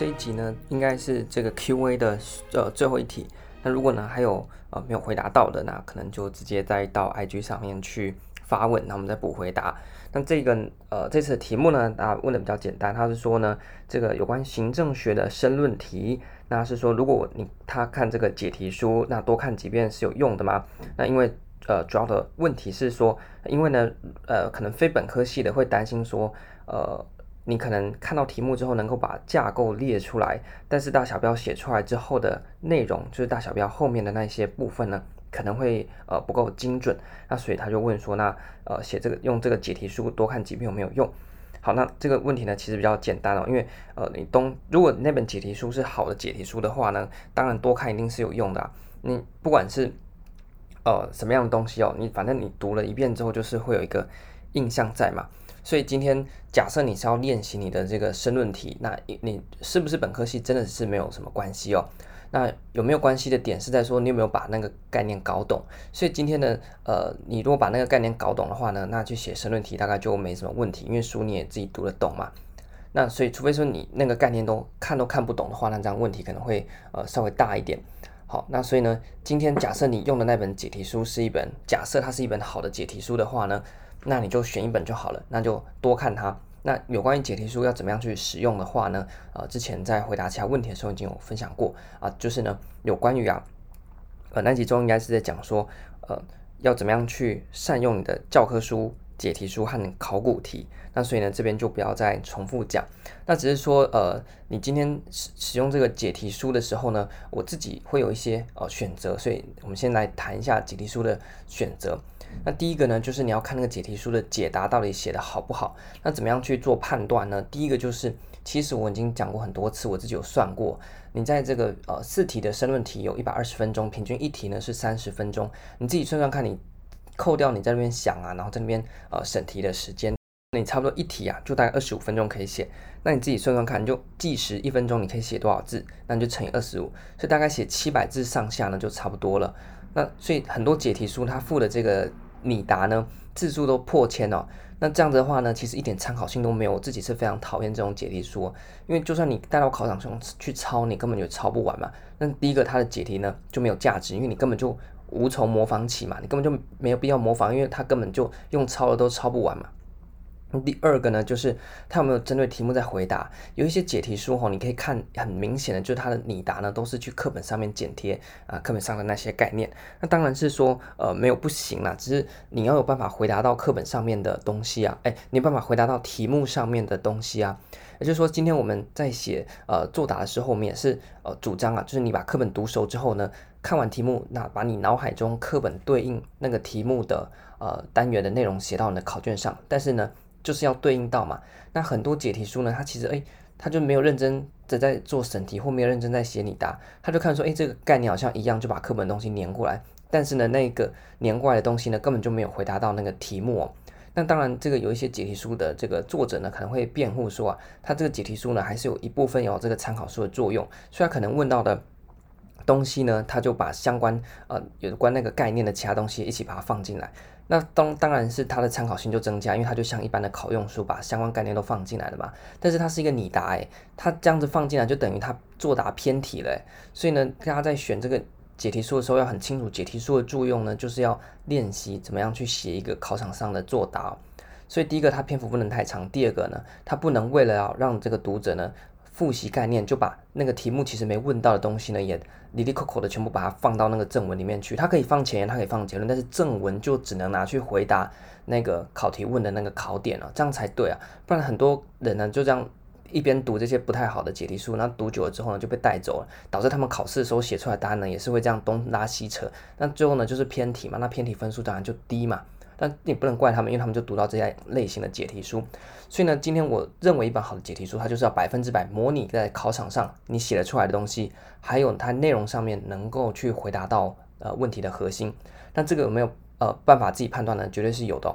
这一集呢，应该是这个 Q&A 的呃最后一题。那如果呢还有呃没有回答到的，那可能就直接再到 IG 上面去发问，那我们再补回答。那这个呃这次的题目呢，啊问的比较简单，他是说呢这个有关行政学的申论题，那是说如果你他看这个解题书，那多看几遍是有用的吗？那因为呃主要的问题是说，因为呢呃可能非本科系的会担心说呃。你可能看到题目之后，能够把架构列出来，但是大小标写出来之后的内容，就是大小标后面的那些部分呢，可能会呃不够精准。那所以他就问说，那呃写这个用这个解题书多看几遍有没有用？好，那这个问题呢其实比较简单哦，因为呃你东如果那本解题书是好的解题书的话呢，当然多看一定是有用的。你不管是呃什么样的东西哦，你反正你读了一遍之后，就是会有一个印象在嘛。所以今天假设你是要练习你的这个申论题，那你是不是本科系真的是没有什么关系哦？那有没有关系的点是在说你有没有把那个概念搞懂？所以今天呢，呃，你如果把那个概念搞懂的话呢，那去写申论题大概就没什么问题，因为书你也自己读得懂嘛。那所以除非说你那个概念都看都看不懂的话，那这样问题可能会呃稍微大一点。好，那所以呢，今天假设你用的那本解题书是一本，假设它是一本好的解题书的话呢，那你就选一本就好了，那就多看它。那有关于解题书要怎么样去使用的话呢？呃，之前在回答其他问题的时候已经有分享过啊、就是呢，有关于啊，呃，那集中应该是在讲说，呃，要怎么样去善用你的教科书解题书和考古题。那所以呢，这边就不要再重复讲。那只是说，呃，你今天使使用这个解题书的时候呢，我自己会有一些呃选择。所以我们先来谈一下解题书的选择。那第一个呢，就是你要看那个解题书的解答到底写得好不好。那怎么样去做判断呢？第一个就是，其实我已经讲过很多次，我自己有算过。你在这个呃四题的申论题有一百二十分钟，平均一题呢是三十分钟。你自己算算看，你扣掉你在那边想啊，然后在那边呃审题的时间，那你差不多一题啊就大概二十五分钟可以写。那你自己算算看，你就计时一分钟你可以写多少字，那你就乘以二十五，所以大概写七百字上下呢就差不多了。那所以很多解题书它附的这个。拟答呢，字数都破千哦。那这样子的话呢，其实一点参考性都没有。我自己是非常讨厌这种解题书，因为就算你带到考场上去抄，你根本就抄不完嘛。那第一个，它的解题呢就没有价值，因为你根本就无从模仿起嘛，你根本就没有必要模仿，因为它根本就用抄的都抄不完嘛。第二个呢，就是他有没有针对题目在回答？有一些解题书吼，你可以看很明显的，就是它的拟答呢，都是去课本上面剪贴啊，课本上的那些概念。那当然是说，呃，没有不行啦，只是你要有办法回答到课本上面的东西啊，哎，你有办法回答到题目上面的东西啊。也就是说，今天我们在写呃作答的时候，我们也是呃主张啊，就是你把课本读熟之后呢，看完题目，那把你脑海中课本对应那个题目的呃单元的内容写到你的考卷上，但是呢。就是要对应到嘛，那很多解题书呢，它其实诶，它就没有认真的在做审题，或没有认真在写你答，他就看说，诶，这个概念好像一样，就把课本东西粘过来，但是呢，那个粘过来的东西呢，根本就没有回答到那个题目哦。那当然，这个有一些解题书的这个作者呢，可能会辩护说啊，他这个解题书呢，还是有一部分有这个参考书的作用，所以他可能问到的东西呢，他就把相关呃有关那个概念的其他东西一起把它放进来。那当当然是它的参考性就增加，因为它就像一般的考用书，把相关概念都放进来了嘛。但是它是一个拟答，诶，它这样子放进来就等于它作答偏题了，所以呢，大家在选这个解题书的时候要很清楚，解题书的作用呢，就是要练习怎么样去写一个考场上的作答。所以第一个，它篇幅不能太长；第二个呢，它不能为了要让这个读者呢。复习概念，就把那个题目其实没问到的东西呢，也哩哩抠抠的全部把它放到那个正文里面去。它可以放前言，它可以放结论，但是正文就只能拿去回答那个考题问的那个考点了，这样才对啊。不然很多人呢就这样一边读这些不太好的解题书，那读久了之后呢就被带走了，导致他们考试的时候写出来答案呢也是会这样东拉西扯，那最后呢就是偏题嘛，那偏题分数当然就低嘛。但你不能怪他们，因为他们就读到这些类型的解题书。所以呢，今天我认为一本好的解题书，它就是要百分之百模拟在考场上你写了出来的东西，还有它内容上面能够去回答到呃问题的核心。那这个有没有呃办法自己判断呢？绝对是有的。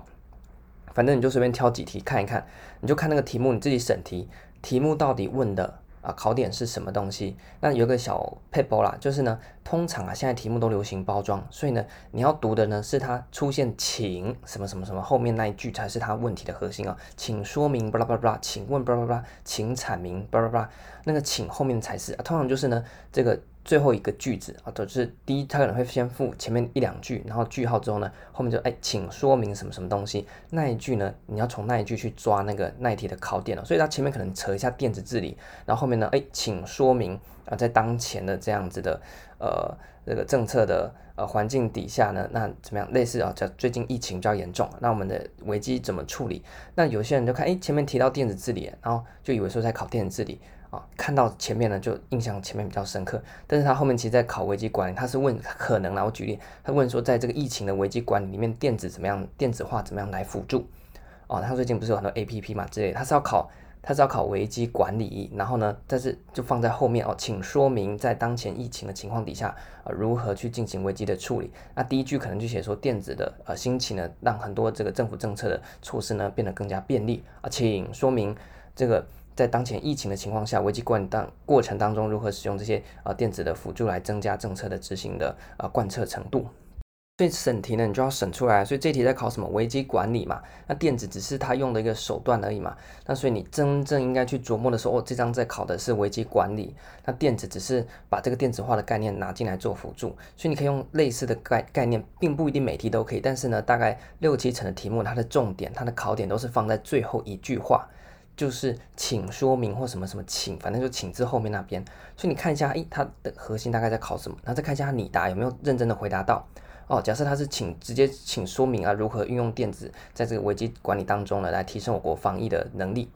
反正你就随便挑几题看一看，你就看那个题目，你自己审题，题目到底问的啊考点是什么东西。那有个小 paper 啦，就是呢，通常啊现在题目都流行包装，所以呢你要读的呢是它出现请什么什么什么后面那一句才是它问题的核心啊，请说明巴拉巴拉，请问巴拉巴拉，请阐明巴拉巴拉，那个请后面才是啊，通常就是呢这个。最后一个句子啊，就是第一，他可能会先附前面一两句，然后句号之后呢，后面就哎，请说明什么什么东西。那一句呢，你要从那一句去抓那个那一题的考点了。所以它前面可能扯一下电子治理，然后后面呢，哎，请说明啊，在当前的这样子的呃这个政策的呃环境底下呢，那怎么样？类似啊，叫最近疫情比较严重，那我们的危机怎么处理？那有些人就看哎，前面提到电子治理，然后就以为说在考电子治理。看到前面呢，就印象前面比较深刻，但是他后面其实在考危机管理，他是问可能啦，我举例，他问说，在这个疫情的危机管理里面，电子怎么样，电子化怎么样来辅助？哦，他最近不是有很多 APP 嘛之类，他是要考，他是要考危机管理，然后呢，但是就放在后面哦，请说明在当前疫情的情况底下，呃，如何去进行危机的处理？那第一句可能就写说，电子的呃兴起呢，让很多这个政府政策的措施呢变得更加便利啊，请说明这个。在当前疫情的情况下，危机管理当过程当中，如何使用这些呃电子的辅助来增加政策的执行的呃贯彻程度？所以审题呢，你就要审出来。所以这题在考什么？危机管理嘛。那电子只是它用的一个手段而已嘛。那所以你真正应该去琢磨的时候，哦，这张在考的是危机管理。那电子只是把这个电子化的概念拿进来做辅助。所以你可以用类似的概概念，并不一定每题都可以。但是呢，大概六七成的题目，它的重点，它的考点都是放在最后一句话。就是请说明或什么什么请，反正就请字后面那边。所以你看一下，诶，它的核心大概在考什么？然后再看一下你答有没有认真的回答到。哦，假设它是请直接请说明啊，如何运用电子在这个危机管理当中呢，来提升我国防疫的能力。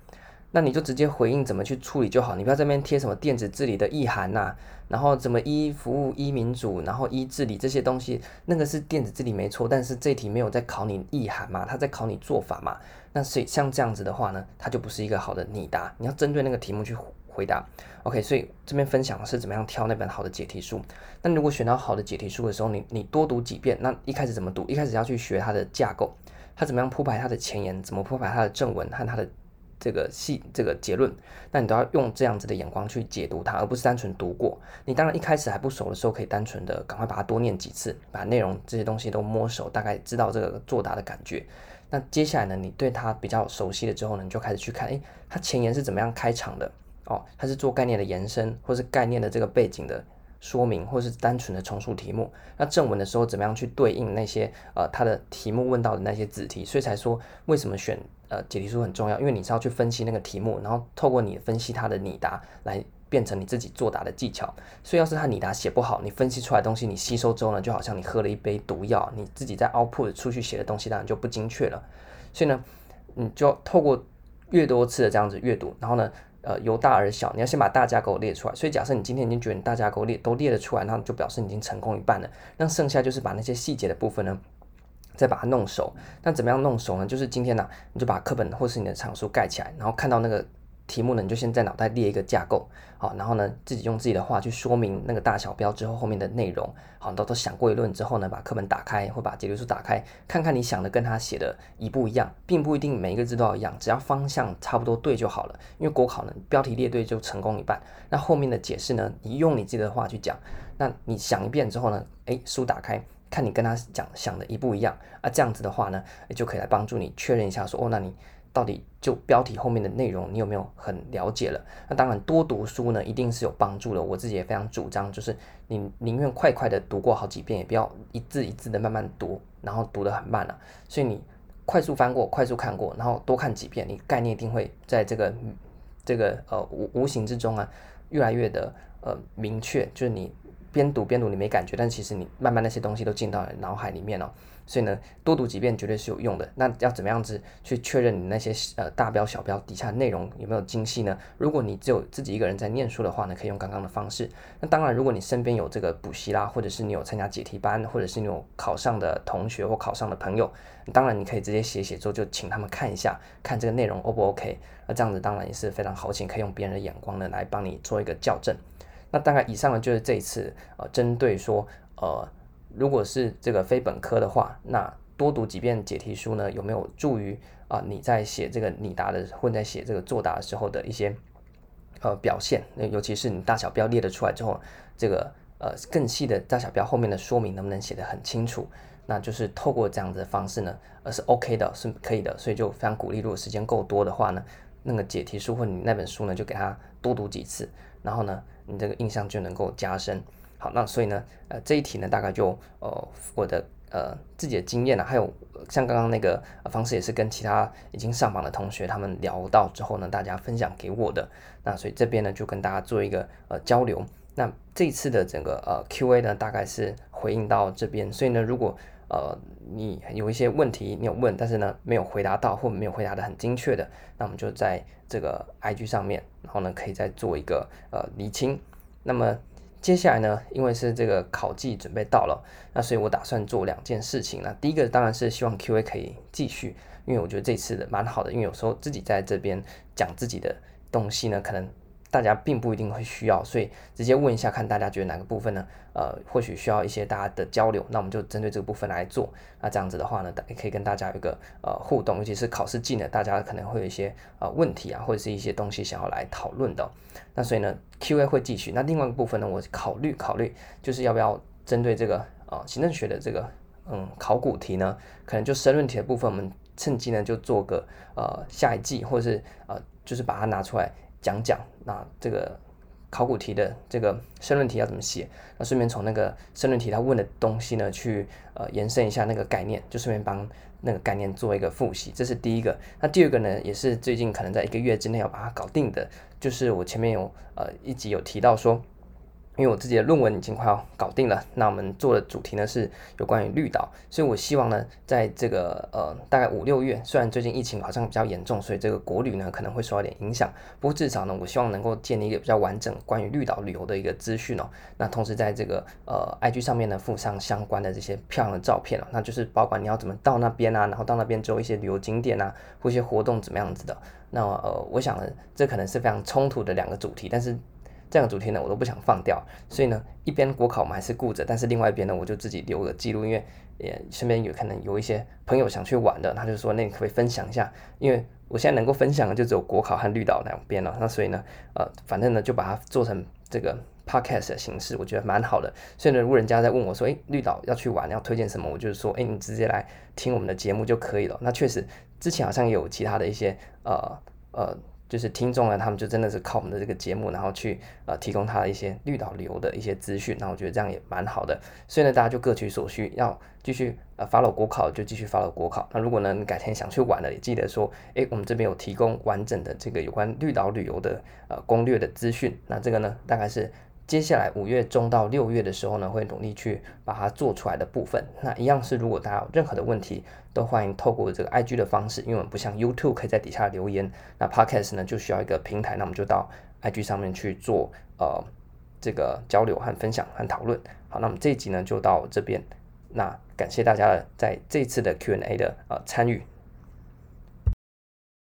那你就直接回应怎么去处理就好，你不要这边贴什么电子治理的意涵呐、然后怎么一服务、一民主，然后一治理这些东西，那个是电子治理没错，但是这题没有在考你意涵嘛，它在考你做法嘛。那所以像这样子的话呢，它就不是一个好的拟答，你要针对那个题目去回答。OK，所以这边分享的是怎么样挑那本好的解题书。那如果选到好的解题书的时候，你你多读几遍，那一开始怎么读？一开始要去学它的架构，它怎么样铺排它的前言，怎么铺排它的正文和它的。这个细这个结论，那你都要用这样子的眼光去解读它，而不是单纯读过。你当然一开始还不熟的时候，可以单纯的赶快把它多念几次，把内容这些东西都摸熟，大概知道这个作答的感觉。那接下来呢，你对它比较熟悉了之后呢，你就开始去看，诶，它前言是怎么样开场的？哦，它是做概念的延伸，或是概念的这个背景的说明，或是单纯的重述题目。那正文的时候怎么样去对应那些呃它的题目问到的那些子题？所以才说为什么选。呃，解题书很重要，因为你是要去分析那个题目，然后透过你分析它的拟答来变成你自己作答的技巧。所以要是他拟答写不好，你分析出来东西你吸收之后呢，就好像你喝了一杯毒药，你自己在 output 出去写的东西当然就不精确了。所以呢，你就透过越多次的这样子阅读，然后呢，呃，由大而小，你要先把大架构列出来。所以假设你今天已经觉得你大架构列都列得出来，那就表示你已经成功一半了。那剩下就是把那些细节的部分呢。再把它弄熟，那怎么样弄熟呢？就是今天呢、你就把课本或是你的藏书盖起来，然后看到那个题目呢，你就先在脑袋列一个架构，好，然后呢，自己用自己的话去说明那个大小标之后后面的内容，好，都都想过一轮之后呢，把课本打开或把解题书打开，看看你想的跟他写的一不一样，并不一定每一个字都要一样，只要方向差不多对就好了。因为国考呢，标题列对就成功一半，那后面的解释呢，你用你自己的话去讲，那你想一遍之后呢，诶，书打开。看你跟他讲想的一不一样啊，这样子的话呢，也就可以来帮助你确认一下说，哦，那你到底就标题后面的内容，你有没有很了解了？那当然多读书呢，一定是有帮助的。我自己也非常主张，就是你宁愿快快的读过好几遍，也不要一字一字的慢慢读，然后读得很慢了。所以你快速翻过，快速看过，然后多看几遍，你概念一定会在这个这个呃无无形之中啊，越来越的呃明确，就是你。边读边读你没感觉，但其实你慢慢那些东西都进到脑海里面了，所以呢，多读几遍绝对是有用的。那要怎么样子去确认你那些呃大标小标底下内容有没有精细呢？如果你只有自己一个人在念书的话呢，可以用刚刚的方式。那当然，如果你身边有这个补习啦，或者是你有参加解题班，或者是你有考上的同学或考上的朋友，当然你可以直接写写之后就请他们看一下，看这个内容 O 不 OK？那这样子当然也是非常好，请可以用别人的眼光呢来帮你做一个校正。那大概以上呢，就是这一次呃，针对说呃，如果是这个非本科的话，那多读几遍解题书呢，有没有助于啊、你在写这个拟答的或在写这个作答的时候的一些呃表现，那尤其是你大小标列了出来之后，这个呃更细的大小标后面的说明能不能写得很清楚？那就是透过这样子的方式呢，呃是 OK 的，是可以的，所以就非常鼓励，如果时间够多的话呢，那个解题书或你那本书呢，就给他多读几次，然后呢，你这个印象就能够加深。好，那所以呢，呃，这一题呢，大概就呃我的呃自己的经验啊，还有像刚刚那个方式，也是跟其他已经上榜的同学他们聊到之后呢，大家分享给我的。那所以这边呢，就跟大家做一个呃交流。那这一次的整个呃 Q&A 呢，大概是回应到这边。所以呢，如果呃，你有一些问题，你有问，但是呢没有回答到，或没有回答的很精确的，那我们就在这个 IG 上面，然后呢可以再做一个呃厘清。那么接下来呢，因为是这个考季准备到了，那所以我打算做两件事情。那第一个当然是希望 QA 可以继续，因为我觉得这次的蛮好的，因为有时候自己在这边讲自己的东西呢，可能。大家并不一定会需要，所以直接问一下，看大家觉得哪个部分呢？呃，或许需要一些大家的交流，那我们就针对这个部分来做。那这样子的话呢，也可以跟大家有一个呃互动，尤其是考试近了，大家可能会有一些呃问题啊，或者是一些东西想要来讨论的。那所以呢，Q&A 会继续。那另外一个部分呢，我考虑考虑，就是要不要针对这个呃行政学的这个嗯考古题呢，可能就申论题的部分，我们趁机呢就做个呃下一季，或者是呃就是把它拿出来。讲讲那这个考古题的这个申论题要怎么写？那顺便从那个申论题他问的东西呢，去呃延伸一下那个概念，就顺便帮那个概念做一个复习。这是第一个。那第二个呢，也是最近可能在一个月之内要把它搞定的，就是我前面有呃一集有提到说。因为我自己的论文已经快要搞定了，那我们做的主题呢是有关于绿岛，所以我希望呢，在这个呃大概五六月，虽然最近疫情好像比较严重，所以这个国旅呢可能会受到点影响，不过至少呢，我希望能够建立一个比较完整关于绿岛旅游的一个资讯哦。那同时在这个呃 IG 上面呢附上相关的这些漂亮的照片哦，那就是包括你要怎么到那边啊，然后到那边之后一些旅游景点啊，或一些活动怎么样子的。那呃，我想呢，这可能是非常冲突的两个主题，但是。这样的主题呢，我都不想放掉，所以呢，一边国考我们还是顾着，但是另外一边呢，我就自己留个记录，因为也身边有可能有一些朋友想去玩的，他就说，那你可不可以分享一下？因为我现在能够分享的就只有国考和绿岛两边了，那所以呢，呃，反正呢就把它做成这个 podcast 的形式，我觉得蛮好的。所以呢，如果人家在问我说，诶，绿岛要去玩，要推荐什么？我就是说，诶，你直接来听我们的节目就可以了。那确实之前好像有其他的一些呃呃。就是听众呢，他们就真的是靠我们的这个节目，然后去呃提供他的一些绿岛旅游的一些资讯，那我觉得这样也蛮好的。所以呢，大家就各取所需，要继续呃发了国考就继续发了国考。那如果呢你改天想去玩了，也记得说，诶，我们这边有提供完整的这个有关绿岛旅游的呃攻略的资讯。那这个呢，大概是。接下来五月中到六月的时候呢，会努力去把它做出来的部分。那一样是，如果大家有任何的问题，都欢迎透过这个 IG 的方式，因为我们不像 YouTube 可以在底下留言，那 Podcast 呢就需要一个平台，那我们就到 IG 上面去做呃这个交流和分享和讨论。好，那么这一集呢就到这边，那感谢大家在这次的 Q&A 的呃参与。